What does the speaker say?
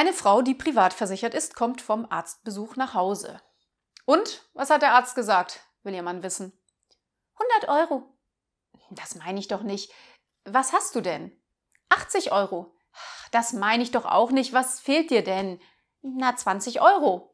Eine Frau, die privat versichert ist, kommt vom Arztbesuch nach Hause. Und, was hat der Arzt gesagt, will ihr Mann wissen. 100 Euro. Das meine ich doch nicht. Was hast du denn? 80 Euro. Das meine ich doch auch nicht. Was fehlt dir denn? Na, 20 Euro.